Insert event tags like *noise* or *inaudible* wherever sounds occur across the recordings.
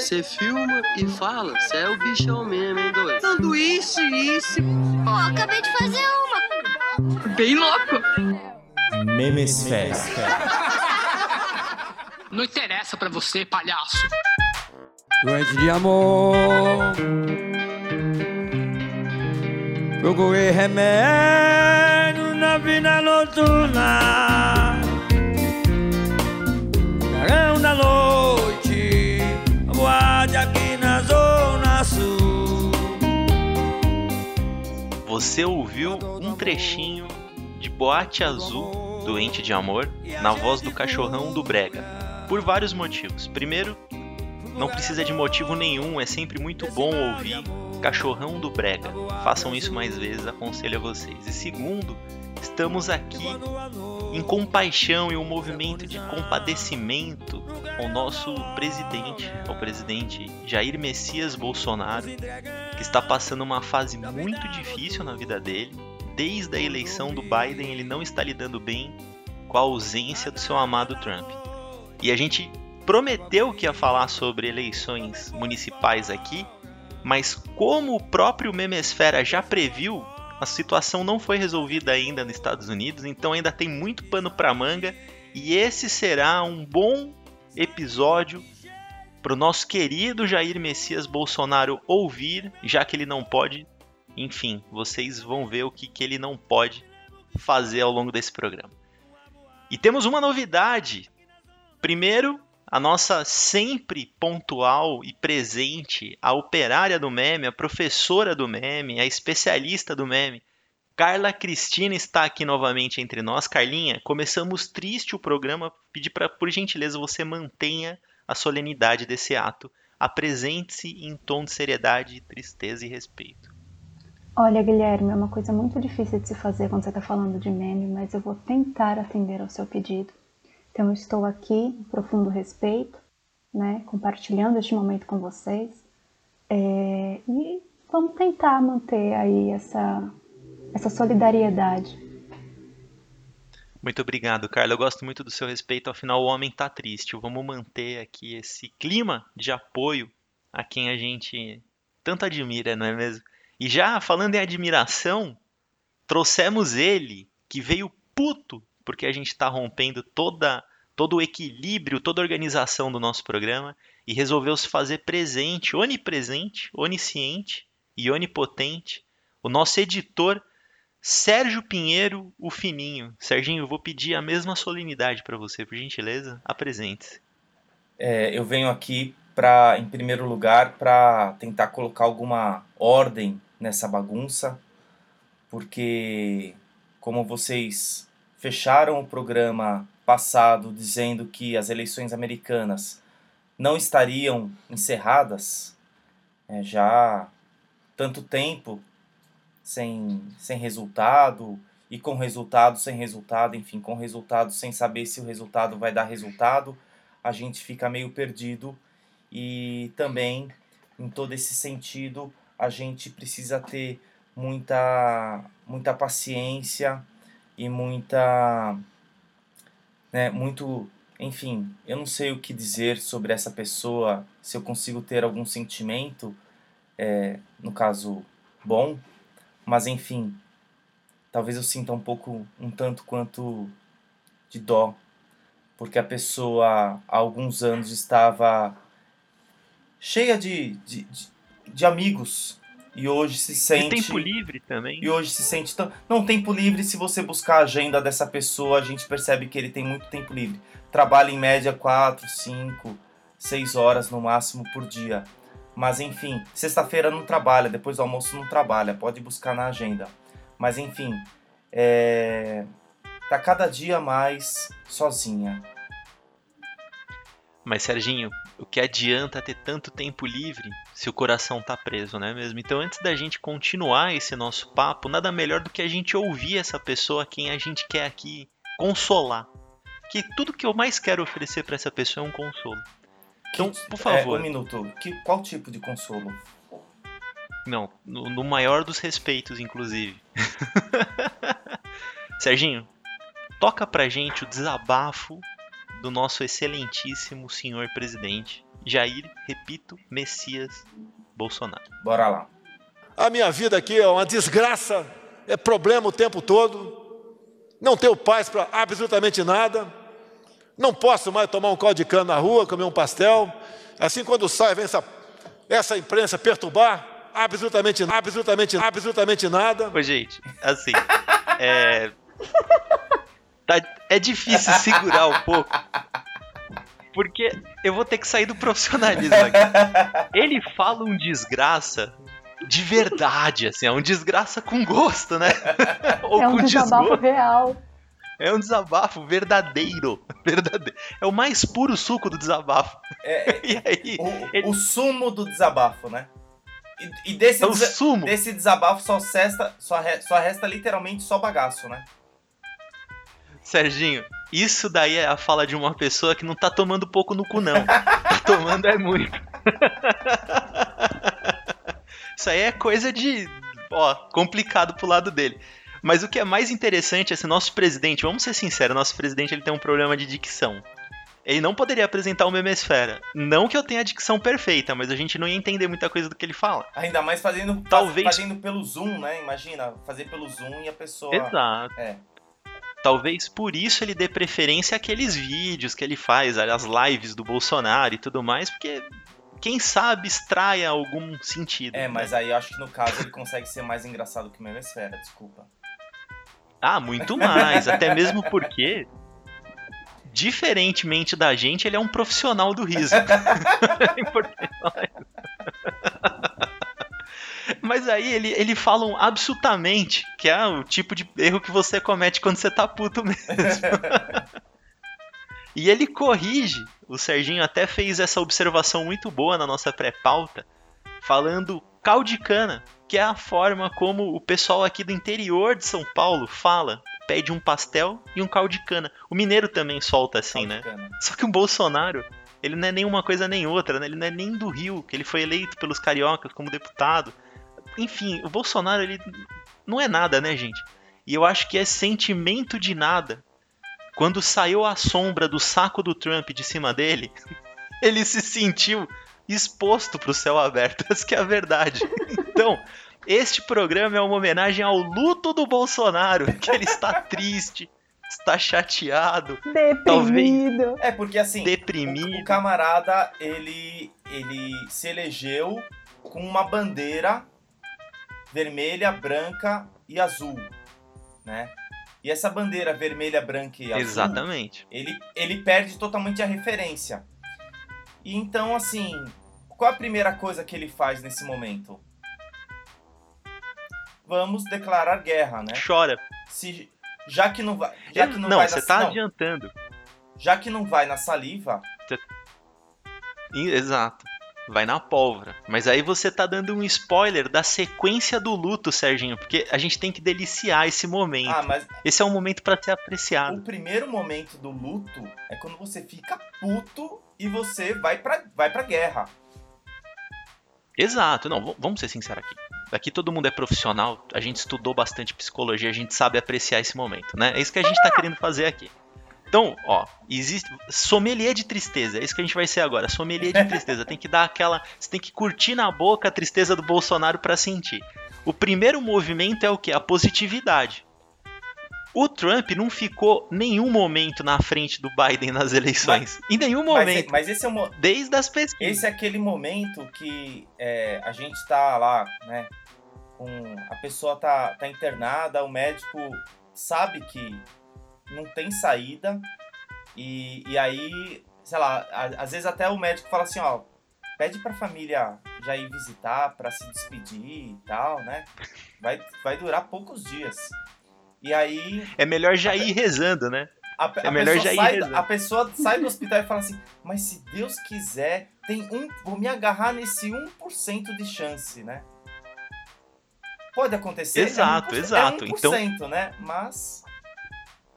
Você filma e fala, você é o bichão mesmo, hein, doido? Sanduíche, isso. Pô, acabei de fazer uma. Bem louco. Memesfera. *laughs* Não interessa pra você, palhaço. Doente de amor. Procurei remédio na vida noturna. Carão da noite, Você ouviu um trechinho de Boate Azul, Doente de Amor, na voz do cachorrão do Brega. Por vários motivos. Primeiro, não precisa de motivo nenhum, é sempre muito bom ouvir Cachorrão do Brega. Façam isso mais vezes, aconselho a vocês. E segundo, estamos aqui em compaixão e um movimento de compadecimento ao nosso presidente, ao presidente Jair Messias Bolsonaro, que está passando uma fase muito difícil na vida dele. Desde a eleição do Biden, ele não está lidando bem com a ausência do seu amado Trump. E a gente prometeu que ia falar sobre eleições municipais aqui, mas como o próprio Memesfera já previu, a situação não foi resolvida ainda nos Estados Unidos, então ainda tem muito pano para manga e esse será um bom episódio para o nosso querido Jair Messias Bolsonaro ouvir, já que ele não pode. Enfim, vocês vão ver o que, que ele não pode fazer ao longo desse programa. E temos uma novidade. Primeiro, a nossa sempre pontual e presente, a operária do meme, a professora do meme, a especialista do meme, Carla Cristina está aqui novamente entre nós. Carlinha, começamos triste o programa. Pedir para, por gentileza, você mantenha a solenidade desse ato. Apresente-se em tom de seriedade, tristeza e respeito. Olha, Guilherme, é uma coisa muito difícil de se fazer quando você está falando de meme, mas eu vou tentar atender ao seu pedido. Então, estou aqui, em profundo respeito, né, compartilhando este momento com vocês. É, e vamos tentar manter aí essa, essa solidariedade. Muito obrigado, Carla. Eu gosto muito do seu respeito. Afinal, o homem está triste. Vamos manter aqui esse clima de apoio a quem a gente tanto admira, não é mesmo? E já falando em admiração, trouxemos ele, que veio puto porque a gente está rompendo toda, todo o equilíbrio, toda a organização do nosso programa e resolveu se fazer presente, onipresente, onisciente e onipotente, o nosso editor Sérgio Pinheiro, o Fininho. Serginho, eu vou pedir a mesma solenidade para você, por gentileza, apresente-se. É, eu venho aqui para, em primeiro lugar, para tentar colocar alguma ordem nessa bagunça, porque como vocês fecharam o programa passado dizendo que as eleições americanas não estariam encerradas, é, já tanto tempo sem, sem resultado e com resultado sem resultado, enfim, com resultado sem saber se o resultado vai dar resultado, a gente fica meio perdido e também em todo esse sentido a gente precisa ter muita muita paciência e muita né, muito enfim eu não sei o que dizer sobre essa pessoa se eu consigo ter algum sentimento é, no caso bom mas enfim talvez eu sinta um pouco um tanto quanto de dó porque a pessoa há alguns anos estava cheia de, de, de, de amigos e hoje se sente. E tempo livre também. E hoje se sente tão. Não, tempo livre, se você buscar a agenda dessa pessoa, a gente percebe que ele tem muito tempo livre. Trabalha em média 4, 5, 6 horas no máximo por dia. Mas enfim, sexta-feira não trabalha, depois do almoço não trabalha, pode buscar na agenda. Mas enfim, é... tá cada dia mais sozinha. Mas Serginho, o que adianta ter tanto tempo livre se o coração tá preso, não é mesmo? Então, antes da gente continuar esse nosso papo, nada melhor do que a gente ouvir essa pessoa quem a gente quer aqui consolar. Que tudo que eu mais quero oferecer para essa pessoa é um consolo. Então, por favor. É, um minuto. Que, qual tipo de consolo? Não, no, no maior dos respeitos, inclusive. *laughs* Serginho, toca pra gente o desabafo do nosso excelentíssimo senhor presidente Jair, repito, Messias Bolsonaro. Bora lá. A minha vida aqui é uma desgraça, é problema o tempo todo. Não tenho paz para absolutamente nada. Não posso mais tomar um caldo de cana na rua, comer um pastel. Assim, quando sai, vem essa, essa imprensa perturbar. Absolutamente, absolutamente, absolutamente nada. Ô, gente, assim, é. tá- é difícil segurar um pouco. Porque eu vou ter que sair do profissionalismo aqui. *laughs* Ele fala um desgraça de verdade, assim, é um desgraça com gosto, né? *laughs* Ou é um com desabafo desgosto. real. É um desabafo verdadeiro. verdadeiro. É o mais puro suco do desabafo. É, *laughs* E aí, o, ele- o sumo do desabafo, né? E, e desse, é o desa- sumo. desse desabafo só resta, só, re- só resta literalmente só bagaço, né? Serginho, isso daí é a fala de uma pessoa que não tá tomando pouco no cu, não. tá tomando é muito. *laughs* isso aí é coisa de. Ó, complicado pro lado dele. Mas o que é mais interessante é esse nosso presidente, vamos ser sinceros, nosso presidente ele tem um problema de dicção. Ele não poderia apresentar o Memesfera. Não que eu tenha a dicção perfeita, mas a gente não ia entender muita coisa do que ele fala. Ainda mais fazendo, Talvez- fazendo pelo Zoom, né? Imagina, fazer pelo Zoom e a pessoa. Exato. É. Talvez por isso ele dê preferência àqueles vídeos que ele faz, às lives do Bolsonaro e tudo mais, porque quem sabe extraia algum sentido. É, né? mas aí eu acho que no caso ele consegue ser mais engraçado que o Memesfera, desculpa. Ah, muito mais. até mesmo porque, diferentemente da gente, ele é um profissional do riso. *laughs* *laughs* É importante. Mas aí ele, ele fala um absolutamente, que é o tipo de erro que você comete quando você tá puto mesmo. *laughs* e ele corrige, o Serginho até fez essa observação muito boa na nossa pré-pauta, falando caldo de cana, que é a forma como o pessoal aqui do interior de São Paulo fala. Pede um pastel e um caldo de cana. O mineiro também solta assim, né? Bacana. Só que o Bolsonaro, ele não é nem uma coisa nem outra, né? Ele não é nem do Rio, que ele foi eleito pelos cariocas como deputado. Enfim, o Bolsonaro, ele não é nada, né, gente? E eu acho que é sentimento de nada. Quando saiu a sombra do saco do Trump de cima dele, *laughs* ele se sentiu exposto para o céu aberto. *laughs* Essa que é a verdade. Então, este programa é uma homenagem ao luto do Bolsonaro, que ele está triste, está chateado, Deprimido. É, porque assim, o, deprimido. o camarada, ele, ele se elegeu com uma bandeira vermelha, branca e azul, né? E essa bandeira vermelha, branca e azul, Exatamente. ele, ele perde totalmente a referência. E então, assim, qual a primeira coisa que ele faz nesse momento? Vamos declarar guerra, né? Chora. Se, já que não vai, já que não, não, vai você na, tá não, adiantando. já que não vai na saliva, Exato. Vai na pólvora. Mas aí você tá dando um spoiler da sequência do luto, Serginho, porque a gente tem que deliciar esse momento. ah, mas Esse é um momento pra ser apreciado. o primeiro momento do luto é quando você fica puto e você vai pra, vai pra guerra. Exato. Não, vamos ser sinceros aqui. Aqui todo mundo é profissional, a gente estudou bastante psicologia, a gente sabe apreciar esse momento, né? É isso que a gente tá querendo fazer aqui. Então, ó, existe sommelier de tristeza, é isso que a gente vai ser agora, sommelier de *laughs* tristeza. Tem que dar aquela, você tem que curtir na boca a tristeza do Bolsonaro pra sentir. O primeiro movimento é o que? A positividade. O Trump não ficou nenhum momento na frente do Biden nas eleições. em nenhum Mas, momento. mas esse é o Desde as pesquisas. esse é aquele momento que é, a gente tá lá, né? Com, a pessoa tá, tá internada, o médico sabe que não tem saída. E, e aí, sei lá, às vezes até o médico fala assim, ó, pede pra família já ir visitar pra se despedir e tal, né? Vai, vai durar poucos dias. E aí É melhor já ir rezando, né? a, É a melhor já ir sai, rezando. a pessoa sai do hospital e fala assim, mas se Deus quiser, tem um. Vou me agarrar nesse 1% de chance, né? Pode acontecer. Exato, é 1%, exato. É 1%, né? Mas.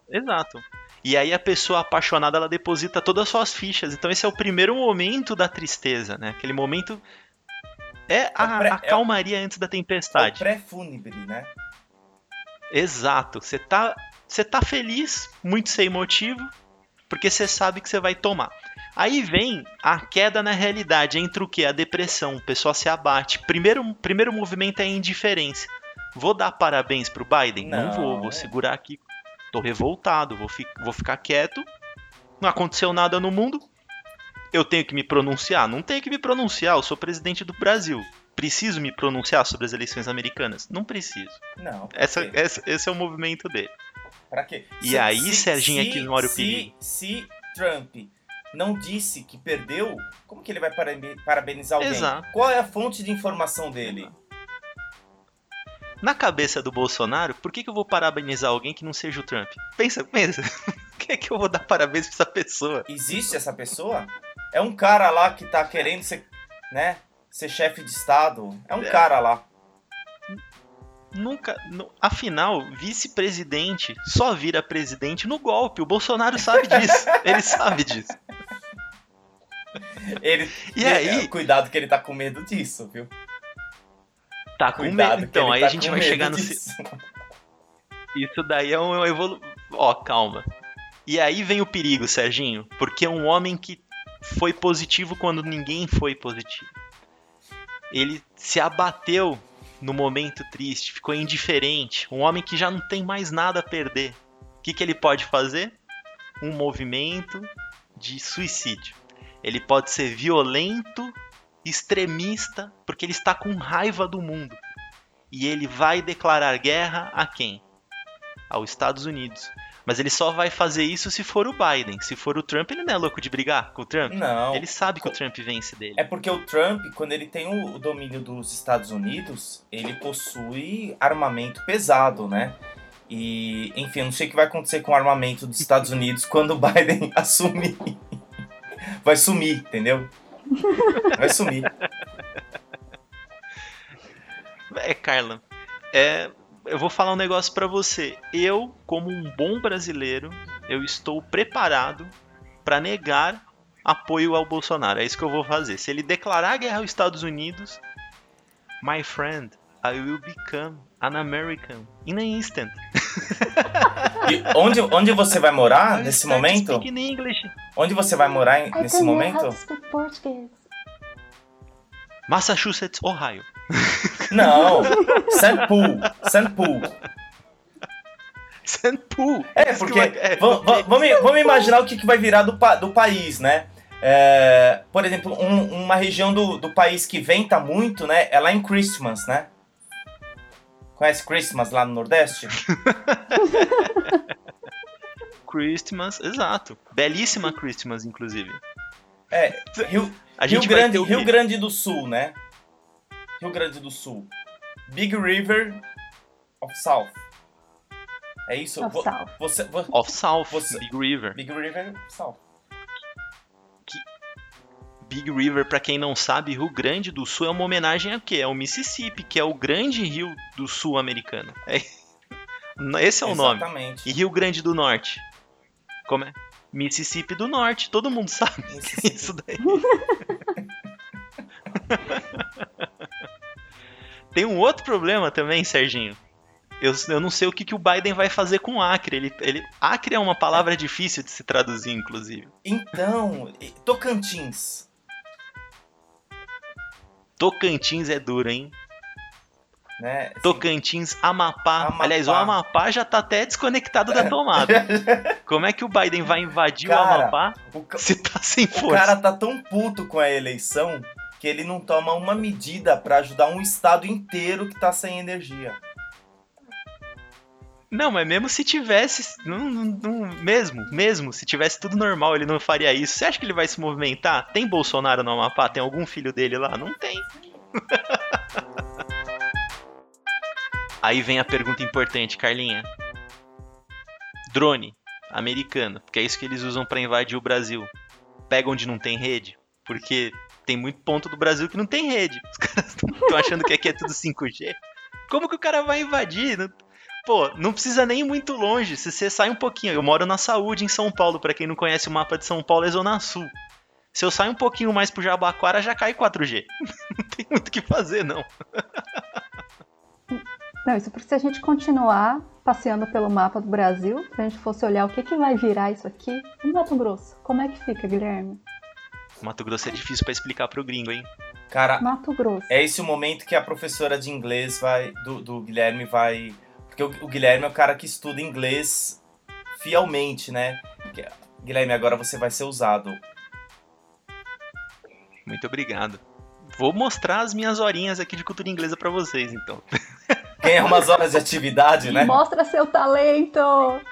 Exato. E aí a pessoa apaixonada, ela deposita todas as suas fichas. Então esse é o primeiro momento da tristeza, né? Aquele momento é a, pré- a é o- calmaria antes da É o tempestade. pré-fúnebre, né? Exato. Você tá, você tá feliz, muito sem motivo, porque você sabe que você vai tomar. Aí vem a queda na realidade, entre o que? A depressão, o pessoal se abate. Primeiro, primeiro movimento é a indiferença. Vou dar parabéns pro Biden? Não, Não. vou, vou segurar aqui. Tô revoltado, vou, fi- vou ficar quieto. Não aconteceu nada no mundo. Eu tenho que me pronunciar? Não tenho que me pronunciar, eu sou presidente do Brasil. Preciso me pronunciar sobre as eleições americanas? Não preciso. Não. Essa, essa- esse é o movimento dele. Pra quê? E aí, Serginho, é que ignora o se, perigo. Se Trump não disse que perdeu, como que ele vai parabe- parabenizar alguém? Exato. Qual é a fonte de informação dele? Na cabeça do Bolsonaro, por que, que eu vou parabenizar alguém que não seja o Trump? Pensa, pensa. *laughs* Por que, é que eu vou dar parabéns pra essa pessoa? Existe essa pessoa? É um cara lá que tá querendo ser, né, ser chefe de estado. É um É. cara lá. Nunca. nu- afinal, vice-presidente só vira presidente no golpe. O Bolsonaro sabe disso. *laughs* Ele sabe disso. Ele, E aí, cuidado que ele tá com medo disso, viu? Tá com Cuidado medo. Então, aí tá a gente vai chegar no. disso. Isso daí é um evolu... Ó, calma. E aí vem o perigo, Serginho. Porque é um homem que foi positivo quando ninguém foi positivo. Ele se abateu no momento triste, ficou indiferente. Um homem que já não tem mais nada a perder. O que, que ele pode fazer? Um movimento de suicídio. Ele pode ser violento, extremista, porque ele está com raiva do mundo. E ele vai declarar guerra a quem? Aos Estados Unidos. Mas ele só vai fazer isso se for o Biden. Se for o Trump, ele não é louco de brigar com o Trump. Não. Ele sabe que o Trump vence dele. É porque o Trump, quando ele tem o, domínio dos Estados Unidos, ele possui armamento pesado, né? E, enfim, eu não sei o que vai acontecer com o armamento dos Estados Unidos *laughs* quando o Biden *laughs* assumir. Vai sumir, entendeu? Vai sumir. É, Carla, é, eu vou falar um negócio pra você. Eu, como um bom brasileiro, eu estou preparado pra negar apoio ao Bolsonaro. É isso que eu vou fazer. Se ele declarar guerra aos Estados Unidos, my friend, I will become an American in an instant. *laughs* E onde, onde você vai morar I nesse momento? speaking English. Onde você vai morar em- nesse momento? Massachusetts, Ohio. *laughs* Não, St. Paul, St. Paul. St. Paul. É, porque é, va- vamos, vamos imaginar o que, que vai virar do, do país, né? É, por exemplo, um- uma região do, do país que venta muito, né? É lá em Christmas, né? Conhece Christmas lá no Nordeste? *laughs* Christmas, exato. Belíssima Christmas, inclusive. É, Rio, A Rio Grande, Rio? Grande do Sul, né? Rio Grande do Sul. Big River of South. É isso? Of Vo- South. Você, vo- Of South, Você- Big River. Big River South. Big River, pra quem não sabe, Rio Grande do Sul é uma homenagem a quê? É o Mississippi, que é o grande rio do sul americano. É- Esse é o nome. Exatamente. E Rio Grande do Norte? Como é? Mississippi do Norte, todo mundo sabe *laughs* isso daí. *laughs* Tem um outro problema também, Serginho. Eu, eu não sei o que, que o Biden vai fazer com Acre. Ele, ele, Acre é uma palavra difícil de se traduzir, inclusive. Então, Tocantins. Tocantins é duro, hein? Né? Tocantins, Amapá. Amapá. Aliás, o Amapá já tá até desconectado da tomada. *laughs* Como é que o Biden vai invadir o Cara, Amapá O, ca- se tá sem o força? cara tá tão puto com a eleição que ele não toma uma medida pra ajudar um estado inteiro que tá sem energia. Não, mas mesmo se tivesse. Não, não- mesmo, mesmo, se tivesse tudo normal, ele não faria isso. Você acha que ele vai se movimentar? Tem Bolsonaro no Amapá? Tem algum filho dele lá? Não tem. *laughs* Aí vem a pergunta importante, Carlinha. Drone americano, porque é isso que eles usam pra invadir o Brasil. Pega onde não tem rede, porque tem muito ponto do Brasil que não tem rede. Os caras estão achando que aqui é tudo 5G. Como que o cara vai invadir? Não- Pô, não precisa nem ir muito longe. Se você sai um pouquinho. Eu moro na saúde em São Paulo. Pra quem não conhece o mapa de São Paulo, é Zona Sul. Se eu sair um pouquinho mais pro Jabaquara, já cai 4G. *laughs* não tem muito o que fazer, não. Não, isso porque se a gente continuar passeando pelo mapa do Brasil, se a gente fosse olhar o que, que vai virar isso aqui, no Mato Grosso, como é que fica, Guilherme? Mato Grosso é difícil pra explicar pro gringo, hein? Cara, Mato Grosso. é esse o momento que a professora de inglês vai. Do, do Guilherme vai. Porque o, o Guilherme é o cara que estuda inglês fielmente, né? Guilherme, agora você vai ser usado. Muito obrigado. Vou mostrar as minhas horinhas aqui de cultura inglesa pra vocês, então. *laughs* Ganha umas horas de atividade, né? Mostra seu talento!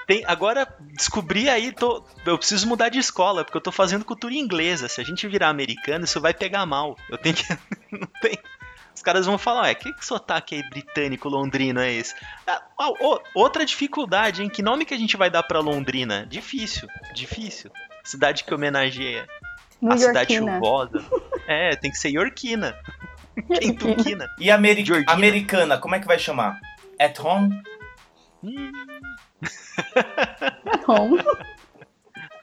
Tem, agora, descobri aí, tô, eu preciso mudar de escola, porque eu tô fazendo cultura inglesa. Se a gente virar americano, isso vai pegar mal. Eu tenho que. *laughs* Não tem. Os caras vão falar, ué, que, que sotaque aí britânico, londrino é esse? Ah, ó, ó, outra dificuldade, hein? Que nome que a gente vai dar pra Londrina? Difícil, difícil. Cidade que homenageia New a cidade chuvosa. É, tem que ser Yorkina. *laughs* Kentuckina. E Ameri Georgina. americana, como é que vai chamar? At home? Hum, Home.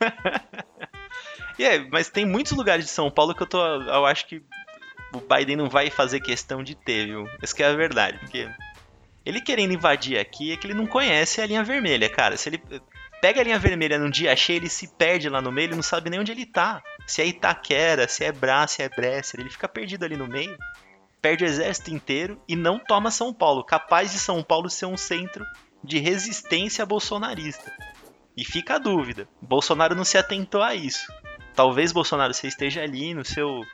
*laughs* E é, mas tem muitos lugares de São Paulo que eu tô. Eu acho que o Biden não vai fazer questão de ter, viu? Essa que é a verdade, porque ele querendo invadir aqui é que ele não conhece a linha vermelha, cara. Se ele pega a linha vermelha num dia cheio, ele se perde lá no meio, ele não sabe nem onde ele tá. Se é Itaquera, se é Brá, se é Bresser, ele fica perdido ali no meio, perde o exército inteiro e não toma São Paulo, capaz de São Paulo ser um centro de resistência bolsonarista. E fica a dúvida, Bolsonaro não se atentou a isso. Talvez Bolsonaro você esteja ali no seu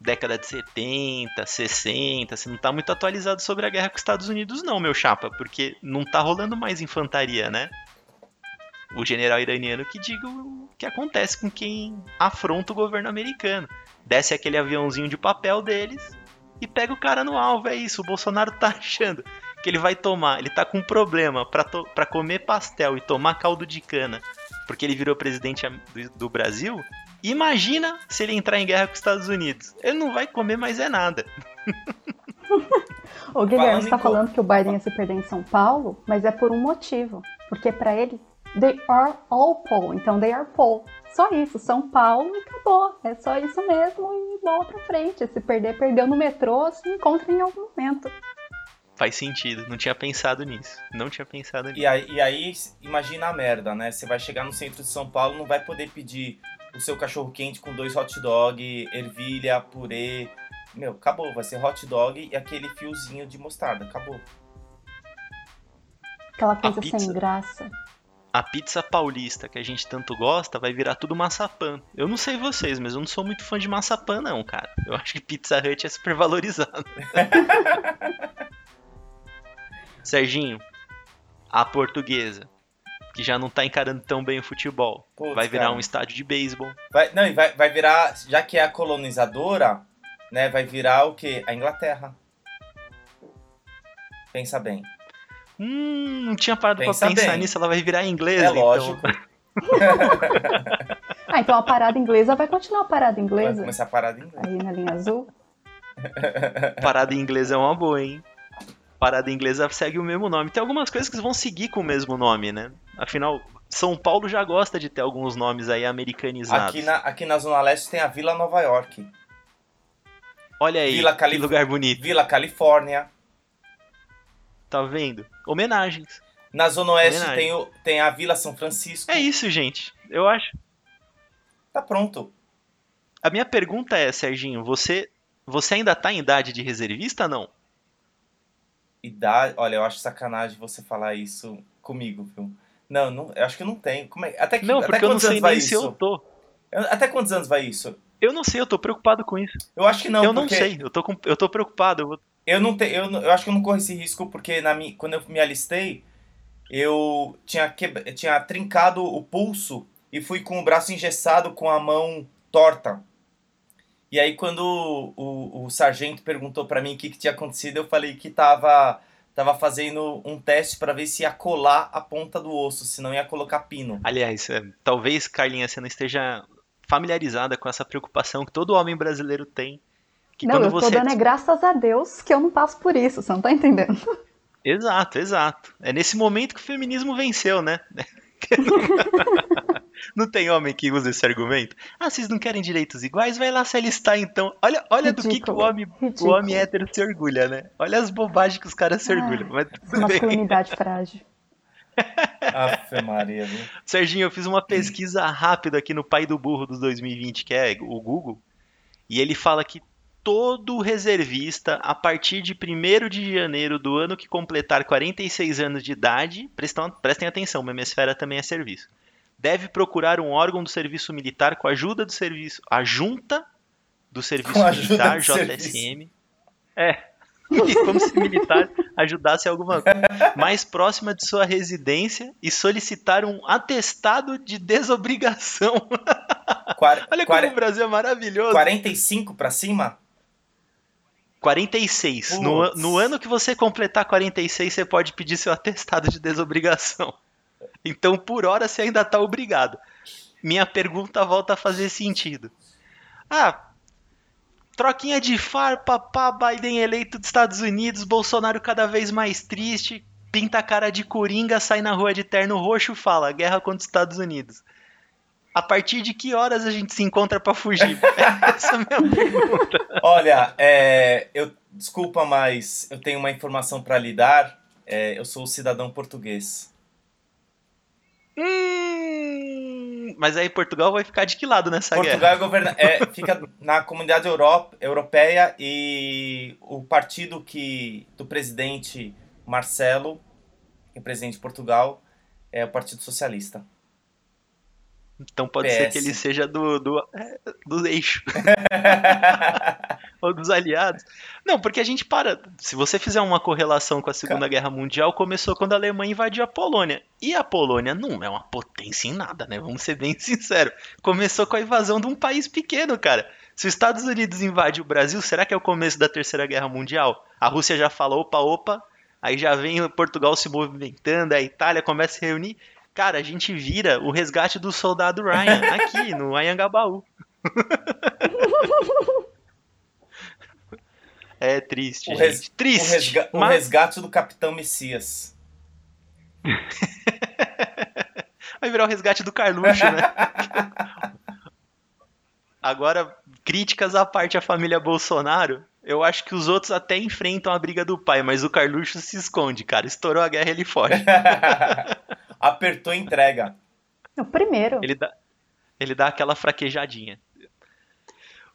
década de 70, 60, você não tá muito atualizado sobre a guerra com os Estados Unidos não, meu chapa, porque não tá rolando mais infantaria, né? O general iraniano que diga o que acontece com quem afronta o governo americano. Desce aquele aviãozinho de papel deles e pega o cara no alvo, é isso. O Bolsonaro tá *laughs* achando que ele vai tomar, ele tá com um problema pra comer pastel e tomar caldo de cana, porque ele virou presidente do, do Brasil. Imagina se ele entrar em guerra com os Estados Unidos. Ele não vai comer mais é nada. Ô Guilherme, tá co- falando que o Biden ia se perder em São Paulo, mas é por um motivo. Porque pra ele, they are all Paul. Então, they are Paul. Só isso, São Paulo e acabou. É só isso mesmo e bola pra frente. Se perder, perdeu no metrô, se encontra em algum momento. Faz sentido, não tinha pensado nisso. Não tinha pensado nisso. E aí, e aí, imagina a merda, né? Você vai chegar no centro de São Paulo, não vai poder pedir o seu cachorro quente com dois hot dog, ervilha, purê. Meu, acabou. Vai ser hot dog e aquele fiozinho de mostarda. Acabou. Aquela coisa sem graça. A pizza paulista que a gente tanto gosta vai virar tudo maçapã. Eu não sei vocês, mas eu não sou muito fã de maçapã, não, cara. Eu acho que Pizza Hut é super valorizado. *laughs* Serginho, a portuguesa, que já não tá encarando tão bem o futebol, Putz, vai virar cara. um estádio de beisebol. Vai, não, e vai, vai virar, já que é a colonizadora, né? Vai virar o quê? A Inglaterra. Pensa bem. Hum, não tinha parado Pensa pra pensar bem. nisso, ela vai virar inglesa, É então. lógico. *laughs* Ah, então a parada inglesa vai continuar a parada Vai inglesa. começar a parar de inglês. Aí na linha azul. *laughs* Parada inglesa é uma boa, hein? Parada inglesa segue o mesmo nome. Tem algumas coisas que vão seguir com o mesmo nome, né? Afinal, São Paulo já gosta de ter alguns nomes aí americanizados. Aqui na, aqui na Zona Leste tem a Vila Nova York, Olha aí, Vila que lugar bonito. Vila Califórnia. Tá vendo? Homenagens. Na Zona Oeste tem, o, tem a Vila São Francisco. É isso, gente. Eu acho. Tá pronto. A minha pergunta é, Serginho, você você ainda tá em idade de reservista não? Idade. Olha, eu acho sacanagem você falar isso comigo, viu? Não, não eu acho que não tem. Como é, até que, Não, até porque eu não sei anos vai nem se isso? eu tô. Até quantos anos vai isso? Eu não sei, eu tô preocupado com isso. Eu acho que não. eu não sei, eu tô, com- eu tô preocupado. Eu vou- Eu não te, eu, eu acho que eu não corro esse risco porque na mi, quando eu me alistei, eu tinha, eu tinha trincado o pulso e fui com o braço engessado com a mão torta. E aí quando o, o, o sargento perguntou pra mim o que, que tinha acontecido, eu falei que tava, tava fazendo um teste pra ver se ia colar a ponta do osso, se não ia colocar pino. Aliás, é, talvez Carlinha você não esteja familiarizada com essa preocupação que todo homem brasileiro tem. Que não, quando eu tô você dando é graças a Deus que eu não passo por isso, você não tá entendendo? *laughs* Exato, exato. É nesse momento que o feminismo venceu, né? *laughs* não tem homem que usa esse argumento. Ah, vocês não querem direitos iguais? Vai lá se alistar então. Olha, olha do que, que o Ridículo, homem, o homem hétero se orgulha, né? Olha as bobagens que os caras se Ah, orgulham. Mas tudo bem. masculinidade frágil. *laughs* Afe Maria, viu? Serginho, eu fiz uma pesquisa rápida aqui no pai do burro dos 2020, que é o Google, e ele fala que todo reservista, a partir de 1 de janeiro do ano que completar 46 anos de idade, prestam, prestem atenção, Memesfera também é serviço, deve procurar um órgão do serviço militar com a ajuda do serviço, a junta do serviço militar, do JSM. É. E como se o militar ajudasse alguma coisa mais próxima de sua residência e solicitar um atestado de desobrigação. Quar- *laughs* Olha como o Brasil é maravilhoso. 45 pra cima? 46. No, no ano que você completar 46, você pode pedir seu atestado de desobrigação. Então, por hora, você ainda está obrigado. Minha pergunta volta a fazer sentido. Ah, troquinha de farpa, pá, Biden eleito dos Estados Unidos, Bolsonaro cada vez mais triste, pinta a cara de coringa, sai na rua de terno roxo, fala guerra contra os Estados Unidos. A partir de que horas a gente se encontra para fugir? *laughs* Essa é a minha pergunta. Olha, é, eu desculpa, mas eu tenho uma informação pra lhe dar. É, eu sou cidadão português. Hum, mas aí Portugal vai ficar de que lado nessa Portugal guerra? é governa é, fica na comunidade Euro- europeia e o partido que do presidente Marcelo, que é presidente de Portugal, é o Partido Socialista. Então pode PS. ser que ele seja do, do, é, do eixo. *laughs* Ou dos aliados. Não, porque a gente para. Se você fizer uma correlação com a Segunda Guerra Mundial, começou quando a Alemanha invadiu a Polônia. E a Polônia não é uma potência em nada, né? Vamos ser bem *laughs* sinceros. Começou com a invasão de um país pequeno, cara. Se os Estados Unidos invade o Brasil, será que é o começo da Terceira Guerra Mundial? A Rússia já fala, opa, opa. Aí já vem Portugal se movimentando, a Itália começa a se reunir. Cara, a gente vira o resgate do soldado Ryan *laughs* aqui no Anhangabaú. *laughs* É triste, O, gente. res- triste. o resga- o mas resgate do Capitão Messias. *laughs* vai virar o resgate do Carluxo, né? *laughs* Agora, críticas à parte à família Bolsonaro, eu acho que os outros até enfrentam a briga do pai, mas o Carluxo se esconde, cara. Estourou a guerra, ele foge. *laughs* Apertou entrega. O primeiro. Ele dá, ele dá aquela fraquejadinha.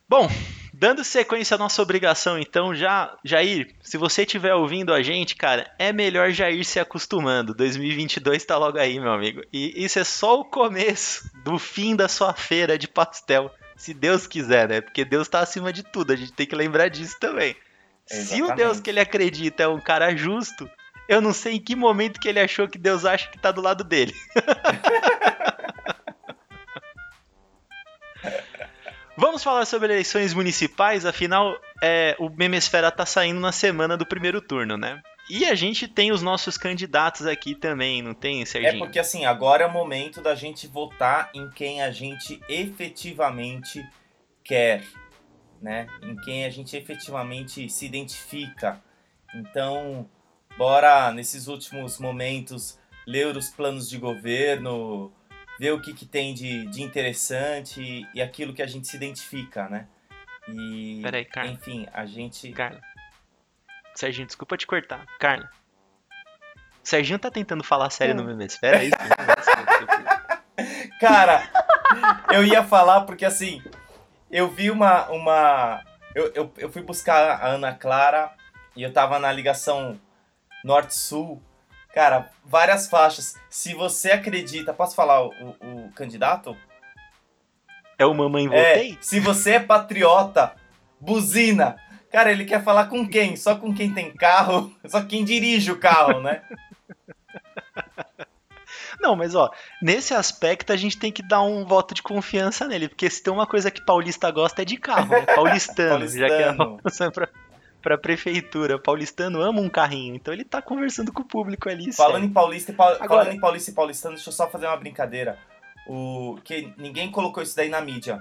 Bom, dando sequência à nossa obrigação, então, já, Jair, se você estiver ouvindo a gente, cara, é melhor já ir se acostumando. 2022 tá logo aí, meu amigo. E isso é só o começo do fim da sua feira de pastel. Se Deus quiser, né? Porque Deus tá acima de tudo, a gente tem que lembrar disso também. Se o Exatamente. Deus que ele acredita é um cara justo, eu não sei em que momento que ele achou que Deus acha que tá do lado dele. *laughs* Vamos falar sobre eleições municipais, afinal, é, o Memesfera tá saindo na semana do primeiro turno, né? E a gente tem os nossos candidatos aqui também, não tem, É Serginho? porque assim, agora é o momento da gente votar em quem a gente efetivamente quer, né? Em quem a gente efetivamente se identifica. Então, bora nesses últimos momentos ler os planos de governo, ver o que, que tem de, de interessante e, e aquilo que a gente se identifica, né? E, Peraí, Carla. enfim, a gente. Carla. Serginho, desculpa te cortar. Carla. Serginho tá tentando falar sério no Memesfera, é isso? *laughs* Cara, eu ia falar porque assim, eu vi uma. uma eu, eu, eu fui buscar a Ana Clara e eu tava na ligação Norte-Sul. Cara, várias faixas. Se você acredita. Posso falar o, o, o candidato? É o Mamãe É, Voltei? se você é patriota, buzina. Cara, ele quer falar com quem? Só com quem tem carro? *laughs* Só quem dirige o carro, né? *laughs* Não, mas ó, nesse aspecto a gente tem que dar um voto de confiança nele, porque se tem uma coisa que paulista gosta é de carro, né? *laughs* Paulistano, já que é a Paulistano. é pra, prefeitura. Paulistano ama um carrinho, então ele tá conversando com o público ali. Falando sério. em paulista e pau- Agora- falando em paulista e paulistano, deixa eu só fazer uma brincadeira. O que ninguém colocou isso daí na mídia.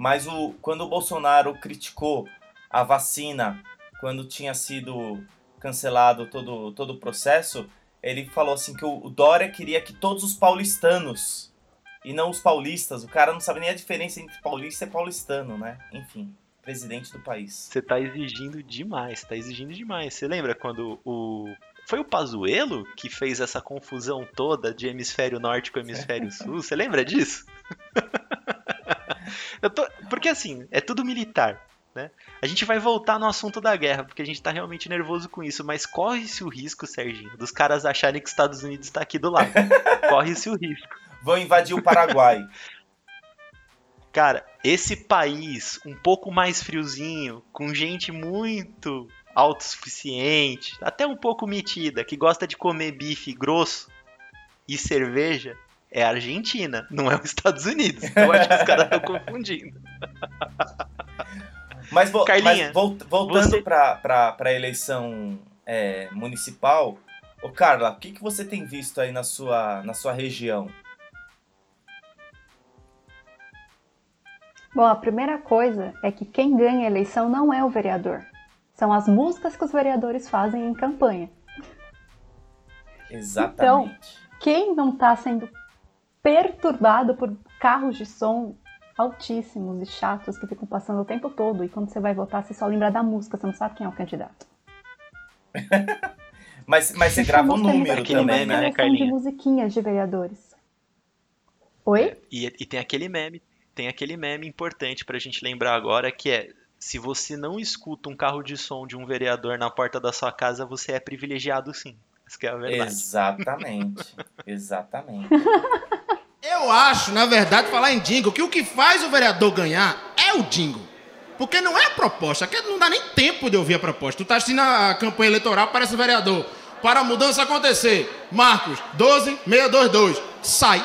Mas o quando o Bolsonaro criticou a vacina, quando tinha sido cancelado todo todo o processo, ele falou assim que o Dória queria que todos os paulistanos e não os paulistas, o cara não sabe nem a diferença entre paulista e paulistano, né? Enfim, presidente do país. Você tá exigindo demais, tá exigindo demais. Você lembra quando o Foi o Pazuello que fez essa confusão toda de hemisfério norte com hemisfério sul? Você lembra disso? *laughs* Eu tô- Porque assim, é tudo militar. Né? A gente vai voltar no assunto da guerra, porque a gente tá realmente nervoso com isso, mas corre-se o risco, Serginho, dos caras acharem que os Estados Unidos está aqui do lado. *laughs* corre-se o risco. Vão invadir o Paraguai. *laughs* Cara, esse país um pouco mais friozinho, com gente muito autossuficiente, até um pouco metida, que gosta de comer bife grosso e cerveja, é a Argentina, não é os Estados Unidos. Eu acho que os caras estão confundindo. *laughs* Mas, vo- Carlinha, mas vol- voltando você- para a eleição é, municipal, ô Carla, o que, que você tem visto aí na sua, na sua região? Bom, a primeira coisa é que quem ganha a eleição não é o vereador. São as músicas que os vereadores fazem em campanha. Exatamente. Quem não está sendo perturbado por carros de som altíssimos e chatos que ficam passando o tempo todo e quando você vai votar você só lembra da música, você não sabe quem é o candidato. *laughs* Mas, mas você grava um Estamos tendo número aquele também, meme, né? seleção de musiquinhas de vereadores. Oi? E, e tem aquele meme, tem aquele meme importante pra gente lembrar agora que é se você não escuta um carro de som de um vereador na porta da sua casa, você é privilegiado sim. Isso que é a verdade. Exatamente. *laughs* Exatamente. Eu acho, na verdade, falar em jingle, que o que faz o vereador ganhar é o jingle. Porque não é a proposta, que não dá nem tempo de ouvir a proposta. Tu tá assistindo a campanha eleitoral, parece o vereador. Para a mudança acontecer, Marcos, 12622, sai.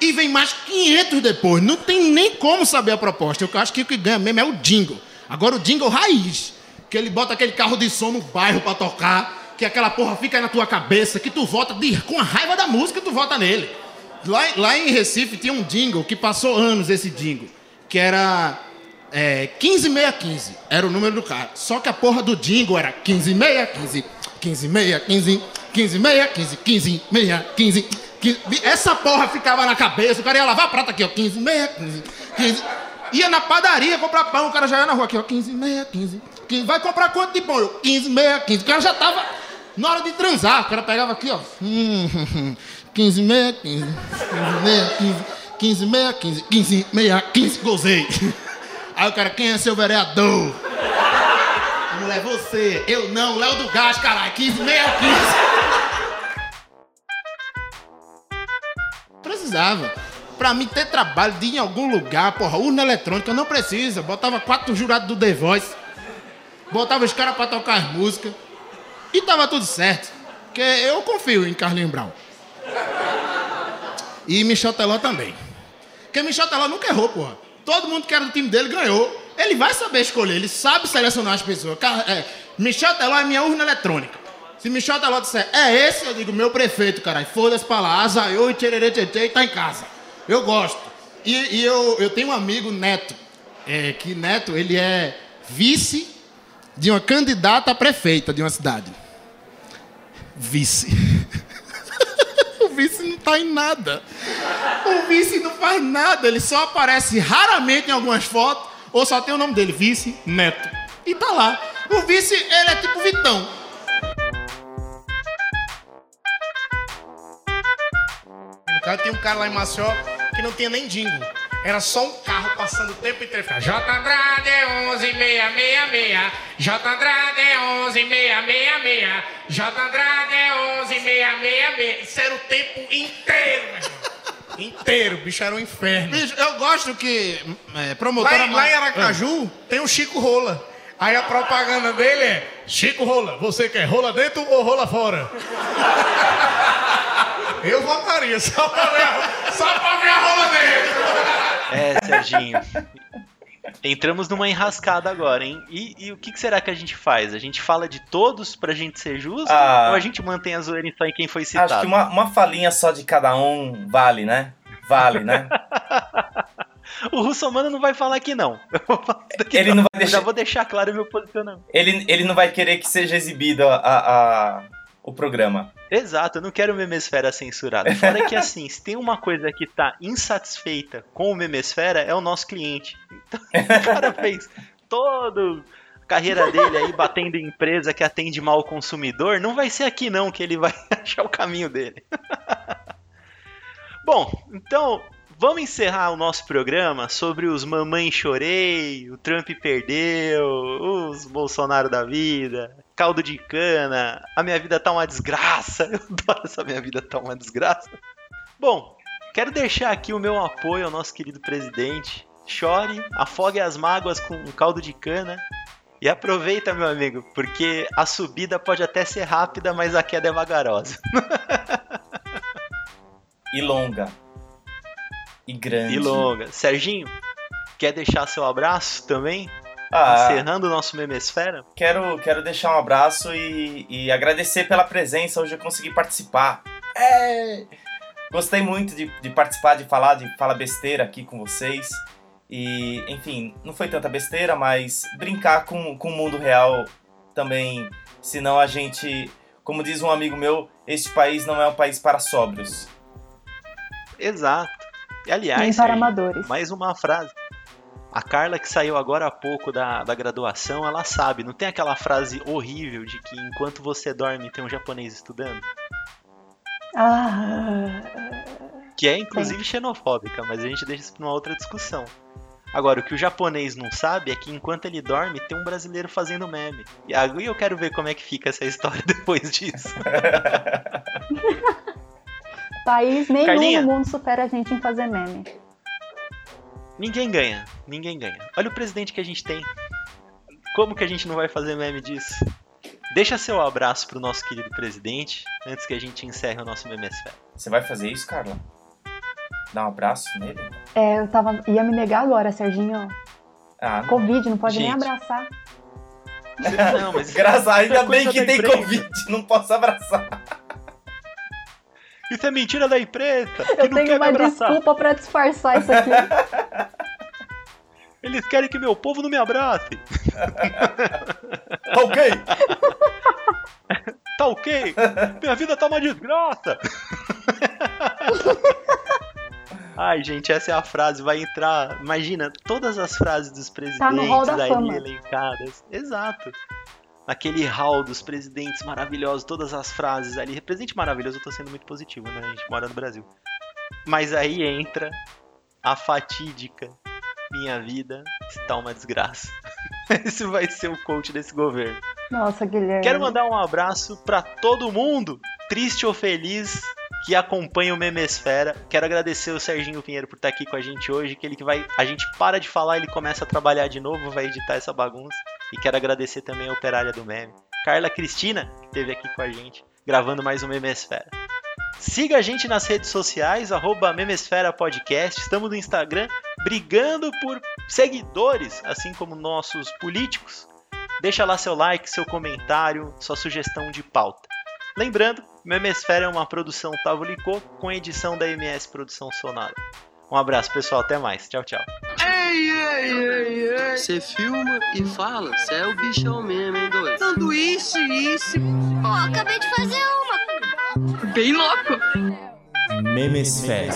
E vem mais 500 depois. Não tem nem como saber a proposta. Eu acho que o que ganha mesmo é o jingle. Agora o jingle raiz, que ele bota aquele carro de som no bairro pra tocar, que aquela porra fica na tua cabeça, que tu vota de- com a raiva da música, tu vota nele. Lá, lá em Recife tinha um jingle que passou anos esse jingle, que era é, 15615, era o número do cara. Só que a porra do jingle era 15615, 15615, 15615, 15615, 15. Essa porra ficava na cabeça, o cara ia lavar a prata aqui, ó, 15615, 15. Ia na padaria comprar pão, o cara já ia na rua aqui, ó, 15615, 15. Vai comprar quanto de pão? Eu, 15615. O cara já tava na hora de transar, o cara pegava aqui, ó. *laughs* Hum, 15, meia, 15, 15, meia, 15, 15, meia, 15, 15, meia, 15, gozei. *laughs* Aí o cara, quem é seu vereador? Mulher, você. Eu não, Léo do Gás, caralho, 15, meia, 15. Precisava. Pra mim ter trabalho de ir em algum lugar, porra, urna eletrônica, não precisa. Botava quatro jurados do The Voice. Botava os caras pra tocar as músicas. E tava tudo certo. Porque eu confio em Carlinhos Brown. E Michel Teló também. Porque Michel Teló nunca errou, porra. Todo mundo que era do time dele ganhou. Ele vai saber escolher, ele sabe selecionar as pessoas. É, Michel Teló é minha urna eletrônica. Se Michel Teló disser, é esse, eu digo, meu prefeito, caralho. Foda-se pra lá, azaiô e tchererê tchê e tá em casa. Eu gosto. E, e eu, eu tenho um amigo, Neto, é, que Neto, ele é vice de uma candidata a prefeita de uma cidade. Vice. *laughs* o vice não tá em nada. O vice não faz nada, ele só aparece raramente em algumas fotos, ou só tem o nome dele, vice Neto. E tá lá. O vice, ele é tipo Vitão. Caso, tem um cara lá em Maceió que não tinha nem dingo. Era só um carro passando o tempo inteiro. J Andrade 11666. J Andrade 11666. J Andrade 11666. Isso era o tempo inteiro, meu. Inteiro, bicho, era um inferno. Bicho, eu gosto que é, promotora... Lá, em- lá em Aracaju tem o Chico Rola. Aí a propaganda dele é Chico Rola, você quer rola dentro ou rola fora? Eu votaria *laughs* só pra ver, a- só pra ver a rola dentro. É, Serginho. Entramos numa enrascada agora, hein? E, e o que, que será que a gente faz? A gente fala de todos pra gente ser justo? Ah. Ou a gente mantém a zoeira só em quem foi citado? Acho que uma, uma falinha só de cada um vale, né? Vale, né? *laughs* O Russomano não vai falar que não. Ele não vai Eu deixar. já vou deixar claro o meu posicionamento. Ele, ele não vai querer que seja exibido a, a- a- o programa. Exato, eu não quero Memesfera censurado. Fora que assim, se tem uma coisa que tá insatisfeita com o Memesfera, é o nosso cliente. Então, o cara fez todo carreira dele aí batendo em empresa que atende mal o consumidor, não vai ser aqui não que ele vai *laughs* achar o caminho dele. Bom, então vamos encerrar o nosso programa sobre os mamãe chorei, o Trump perdeu, os Bolsonaro da vida, caldo de cana, a minha vida tá uma desgraça. *laughs* Eu adoro essa minha vida tá uma desgraça. Bom, quero deixar aqui o meu apoio ao nosso querido presidente. Chore, afogue as mágoas com um caldo de cana e aproveita, meu amigo, porque a subida pode até ser rápida, mas a queda é vagarosa. *laughs* E longa. E grande. E longa. Serginho, quer deixar seu abraço também? Ah, Encerrando o nosso Memesfera? quero, quero deixar um abraço e, e agradecer pela presença. Hoje eu consegui participar. É! Gostei muito de, de participar, de falar, de falar besteira aqui com vocês. E, enfim, não foi tanta besteira, mas brincar com, com o mundo real também. Senão a gente, como diz um amigo meu, este país não é um país para sóbrios. Exato. E aliás, Nem para Serginho, amadores. mais uma frase. A Carla que saiu agora há pouco da, da graduação, ela sabe, não tem aquela frase horrível de que enquanto você dorme tem um japonês estudando? Ah, Que é inclusive xenofóbica, mas a gente deixa isso pra uma outra discussão. Agora, o que o japonês não sabe é que enquanto ele dorme, tem um brasileiro fazendo meme. E aí eu quero ver como é que fica essa história *laughs* depois disso. país nenhum Carlinha? no mundo supera a gente em fazer meme. Ninguém ganha, ninguém ganha. Olha o presidente que a gente tem. Como que a gente não vai fazer meme disso? Deixa seu abraço pro nosso querido presidente, antes que a gente encerre o nosso memesfera. Você vai fazer isso, Carla? Dar um abraço nele? É, eu tava, ia me negar agora, Serginho. Ah, não. Covid, não pode nem Gente. abraçar. Não, *laughs* mas Graças ainda *laughs* bem que tem. Covid, não posso abraçar. isso é mentira da imprensa, Eu não tenho uma abraçar. desculpa pra disfarçar isso aqui. *laughs* Eles querem que meu povo não me abrace. Tá ok? Tá ok? Minha vida tá uma desgraça. Ai, gente, essa é a frase. Vai entrar. Imagina, todas as frases dos Tá presidentes fama. elencadas. Exato. Aquele hall dos presidentes maravilhosos, todas as frases ali. Presidente maravilhoso, eu tô sendo muito positivo, né? A gente mora no Brasil. Mas aí entra a fatídica Minha vida está uma desgraça. *laughs* Esse vai ser o coach desse governo. Nossa, Guilherme. Quero mandar um abraço pra todo mundo, triste ou feliz, que acompanha o Memesfera. Quero agradecer o Serginho Pinheiro por estar aqui com a gente hoje, que ele que vai, a gente para de falar, ele começa a trabalhar de novo, vai editar essa bagunça. E quero agradecer também a operária do meme, Carla Cristina, que esteve aqui com a gente, gravando mais um Memesfera. Siga a gente nas redes sociais, arroba Memesfera Podcast. Estamos no Instagram brigando por seguidores, assim como nossos políticos. Deixa lá seu like, seu comentário, sua sugestão de pauta. Lembrando, Memesfera é uma produção Tavo Licô com edição da MS Produção Sonora. Um abraço, pessoal. Até mais. Tchau, tchau. Ei, ei, ei, ei. Você filma e fala, você é o bichão mesmo, hein, doido? Sanduíche, isso. Pô, acabei de fazer uma. Bem louco. Memesfera.